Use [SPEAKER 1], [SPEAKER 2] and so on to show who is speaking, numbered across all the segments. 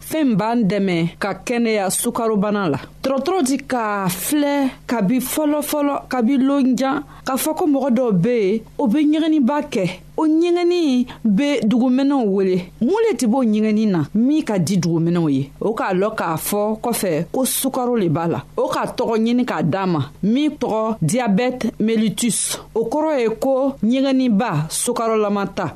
[SPEAKER 1] fɛɛn min
[SPEAKER 2] b'an dɛmɛ ka kɛnɛya sukarobana la dɔgɔtɔrɔ di ka filɛ kabi fɔlɔfɔlɔ kabi lonjan k'a fɔ ko mɔgɔ dɔw be yen o be ɲɛgɛninba kɛ o ɲɛgɛnni be duguminɛw wele mun le tɛ b'o ɲɛgɛnni na min ka di duguminɛw ye o k'a lɔn k'a fɔ kɔfɛ ko sukaro le b'a la o ka tɔgɔ ɲini k'a d'a ma min tɔgɔ diyabɛte melitus o kɔrɔ ye ko ɲɛgɛnniba sukarolama ta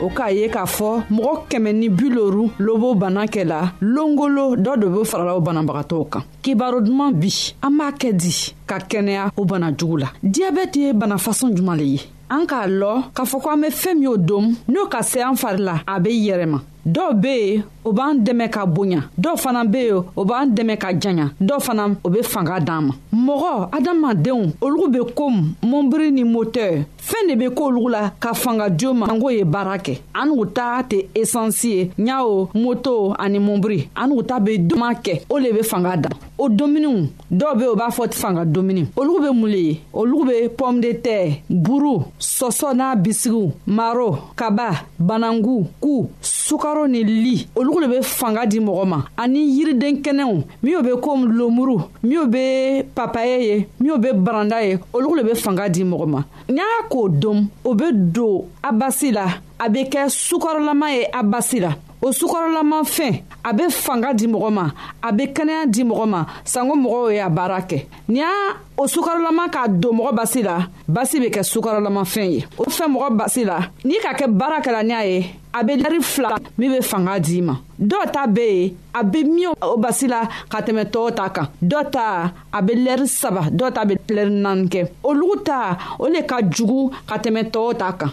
[SPEAKER 2] o k'a ye k'a fɔ mɔgɔ kɛmɛ ni bi loru lobo bana kɛ la longolo dɔ de be farala o banabagatɔw kan kibaro duman bi an b'a kɛ di ka kɛnɛya o bana jugu la diyabɛti ye bana fasɔn juman le ye an k'a lɔ k'a fɔ ko an be fɛɛn min o dom n'o ka se an fari la a be yɛrɛma dɔw be yen o b'an dɛmɛ ka bonya dɔw fana be yen o b'an dɛmɛ ka janya dɔw fana o be fanga d'an ma mɔgɔ adamadenw olugu be komi mɔnbiri ni motɛr fɛɛn de be k'olu la ka fanga jo ma ango ye baara kɛ an n'u ta tɛ esansi ye ɲawo moto ani munburi an n'u ta be duman kɛ o le be fanga dan o dumuniw dɔw be o b'a fɔ fanga dumuni olu be mun le ye olu be pɔme de tɛ buru sɔsɔ n'a bisigiw maro kaba banangu ku sukaro ni li olu le be fanga di mɔgɔ ma ani yiriden kɛnɛw min bɛ ko lomuru min bɛ papaye ye min bɛ baranda ye olu de bɛ fanga di mɔgɔ ma n'a y'a k'o dɔn o bɛ don a basi la a bɛ kɛ sukarolama ye a basi la o sukarolama fɛn a bɛ fanga di mɔgɔ ma a bɛ kɛnɛya di mɔgɔ ma sanko mɔgɔw ye a baara kɛ ni y'a o sukarolama k'a don mɔgɔ basi la basi bɛ kɛ sukarolama fɛn ye o fɛn mɔgɔ basi la n'i ka kɛ baara kɛra n'a ye a bɛ lari fila min bɛ fanga d'i ma dɔw ta bɛ yen a bɛ miɲɛ o basi la ka tɛmɛ tɔw ta kan dɔw ta a bɛ lɛri saba dɔw ta bɛ lɛri naani kɛ olu ta o le ka jugu ka tɛmɛ tɔw ta kan.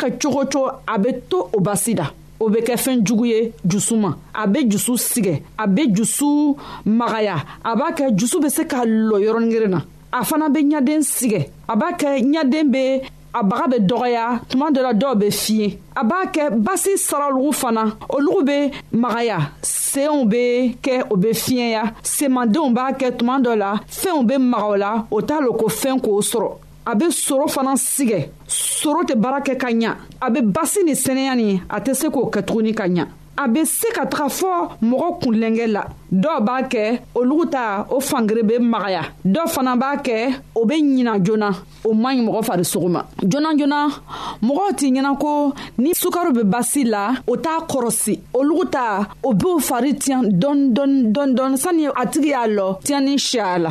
[SPEAKER 2] kɛ cogo cogo a bɛ to o basi la o bɛ kɛ fɛn jugu ye dusu ma a bɛ dusu sigɛ a bɛ dusu magaya a b'a kɛ dusu bɛ se ka lɔ yɔrɔnin kelen na a fana bɛ ɲaden sigɛ a b'a kɛ ɲaden bɛ a baga bɛ dɔgɔya tuma dɔ la dɔw bɛ fiɲɛ a b'a kɛ basi saralugu fana olugu bɛ magaya senw bɛ kɛ o bɛ fiɲɛya senmadenw b'a kɛ tuma dɔ la fɛnw bɛ maga o la o t'a lo ko fɛn k'o sɔrɔ a bɛ soro fana sigɛ soro tɛ baara kɛ ka ɲa a bɛ basi ni sɛnɛya ni a tɛ se k'o kɛ tuguni ka ɲa a bɛ se ka taga fɔ mɔgɔ kunlɛnkɛ la dɔw b'a kɛ olugu ta o fangere bɛ magaya dɔw fana b'a kɛ o bɛ ɲina joona o man ɲi mɔgɔ farisogo ma joona joona mɔgɔw t'i ɲɛna ko ni sukaro bɛ basi la o t'a kɔrɔsi olugu ta o b'o fari tiɲɛ dɔɔni dɔɔni dɔɔni dɔɔni sani a tigi y'a lɔ tiɲɛni siya la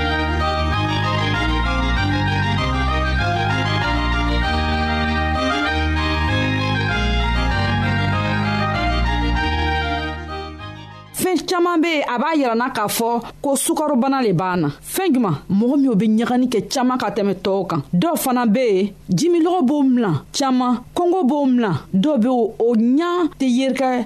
[SPEAKER 2] caman be yen a b'a yirana k'a fɔ ko sukarobana le b'an na fɛɛn juman mɔgɔ minw be ɲagani kɛ caaman ka tɛmɛ tɔɔw kan dɔw fana be yen jimilɔgɔ b'o milan caaman kɔngɔ b'o milan dɔw be o ɲa tɛ yerikɛ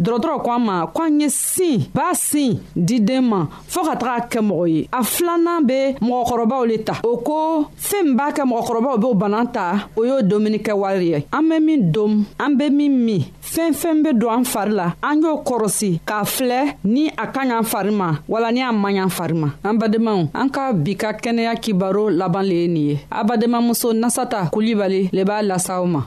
[SPEAKER 2] dɔgɔtɔrɔ ko an ma ko an ye sin b'a sin di den ma fɔɔ ka taga kɛ mɔgɔ ye a filanan be mɔgɔkɔrɔbaw le ta o ko fɛɛn min b'a kɛ mɔgɔkɔrɔbaw b'o bana ta o y'o domuni kɛ wari ye an be min dom an be min min fɛn fɛn be don an fari la an y'o kɔrɔsi k'a filɛ ni a ka ɲan fari ma wala ni a man ɲan fari ma an badenmaw an ka bi ka kɛnɛya kibaro laban le ye nin ye a badenmamuso nasata kulibali le b'a lasaw ma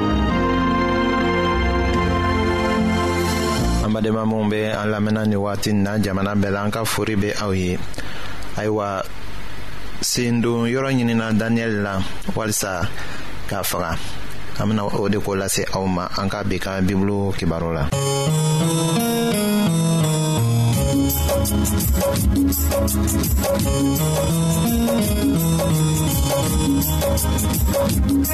[SPEAKER 2] an
[SPEAKER 3] badenma minw be an lamɛnna ni wagati na jamana bɛɛ la an ka fori be aw ye ayiwa sendon yɔrɔ ɲinina daniyɛli la walisa k'a faga an bena o de ko lase aw ma an ka bi ka bibulu kibaro la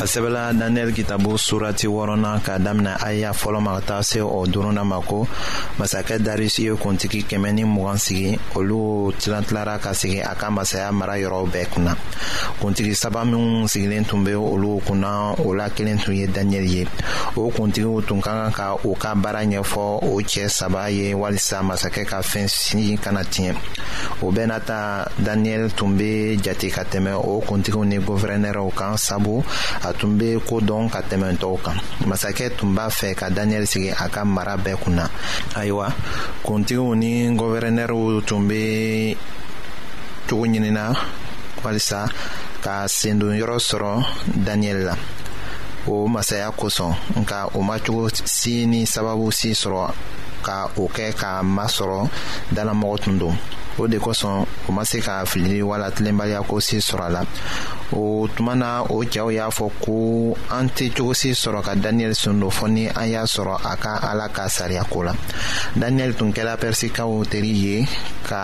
[SPEAKER 4] a
[SPEAKER 3] sɛbɛla daniyɛli kitabu surati wɔrɔnan k'a damina aya fɔlɔ ma ka taa se o duruna ma ko masakɛ darisi ye kuntigi kɛmɛ ni mugan sigi olu tilantilara ka sigi a ka masaya mara yɔrɔw bɛɛ kunna kuntigi saba minw sigilen tun be olu kunna o la kelen tun ye daniyɛli ye o kuntigiw tun ka kan ka u ka baara ɲɛfɔ o cɛɛ saba ye walisa masakɛ ka fɛɛn sini kana tiɲɛ o bɛɛ ta daniyɛli tun be jate ka tɛmɛ o kuntigiw ni gɔvɛrɛnɛrɛw kan sabu a tun be ko dɔn ka tɛmɛ tɔw kan masakɛ tun b'a fɛ ka daniyɛli sigi a ka mara bɛɛ kun na ayiwa kuntigiw ni gɔvɛrɛnɛrɛw tun be cogo ɲinina walisa ka sendon yɔrɔ sɔrɔ daniyɛli la o masaya kosɔn nka o ma cogo si ni sababu si sɔrɔ ka o kɛ ka a ma sɔrɔ danamɔgɔ tun don o de kosɔn o ma se ka filili wala tilenbaliya ko si sɔrɔ a la o tuma na o cɛw y'a fɔ ko an tɛ cogosi sɔrɔ ka daniyɛli sun don fɔ ni an y'a sɔrɔ a ka ala ka sariya ko la daniyɛli tun kɛra pɛrisikaw teri ye ka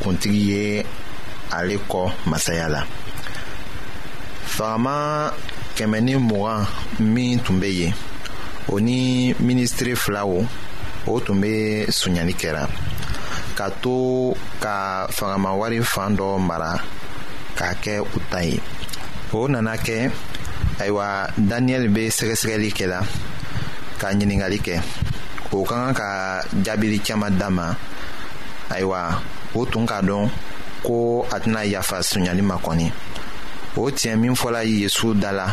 [SPEAKER 3] kuntigi ye ale kɔ masaya la fagama kɛmɛ ni mugan min tun bɛ yen o ni minisiri filaw o tun bɛ sonyali kɛra ka to ka fagama wari fan dɔ mara k'a kɛ u ta ye o nana kɛ ayiwa daniyɛli bɛ sɛgɛsɛgɛli kɛ la ka ɲininkali kɛ o ka kan ka jaabili caman d'a ma ayiwa o tun k'a dɔn ko a tɛna yafa sonyali ma kɔni o tiɲɛ min fɔla yesu da la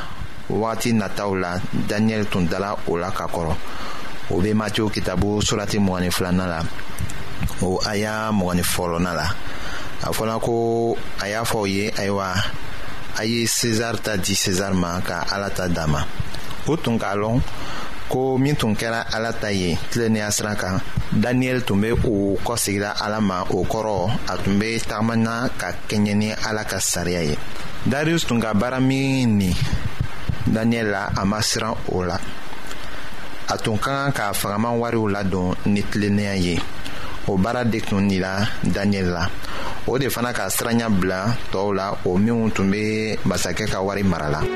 [SPEAKER 3] wagati nataw la daniyɛli tun dala o la ka kɔrɔ o bɛ matiw kitabu surati mɔgɔ ni filanan la o a y'a mɔgɔ ni fɔlɔnan la a fɔla ko a y'a fɔ o ye ayiwa a ye sezar ta di sezar ma ka ala ta d'a ma o tun k'a lɔn ko min tun kɛra ala a ta ye tilennenya siran kan daniyɛli tun bɛ o kɔ sigira ala ma o kɔrɔ a tun bɛ tagamana ka kɛɲɛ ni ala ka sariya ye darius tun ka baara min nin daniyɛli la a ma siran o la a tun ka kan ka fagaman wariw ladon ni tilennenya ye o baara de tun nila daniyɛli la o de fana ka siranya bila tɔɔw la o minnu tun bɛ masakɛ ka wari mara la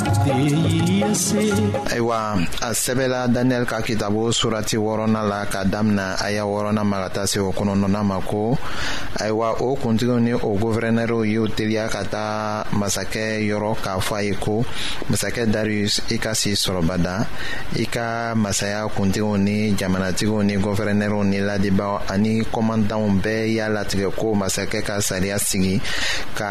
[SPEAKER 3] ayiwa a sɛbɛla daniyɛli ka kitabo surati wɔɔrɔnan la ka damina a y'a wɔɔrɔnan ma ka taa se o kɔnɔnɔnan ma ko ayiwa o kuntigiw ni o gofɛrɛnɛriw y'u teliya ka taa masakɛ yɔrɔ k'a fɔ a ye ko masakɛ darius i ka si sɔrɔbada i ka masaya kuntigiw ni jamanatigiw ni gofɛrɛnɛriw ni ladibaw ani kɔmandanw bɛɛ y'a latigɛ ko masakɛ ka sariya sigi ka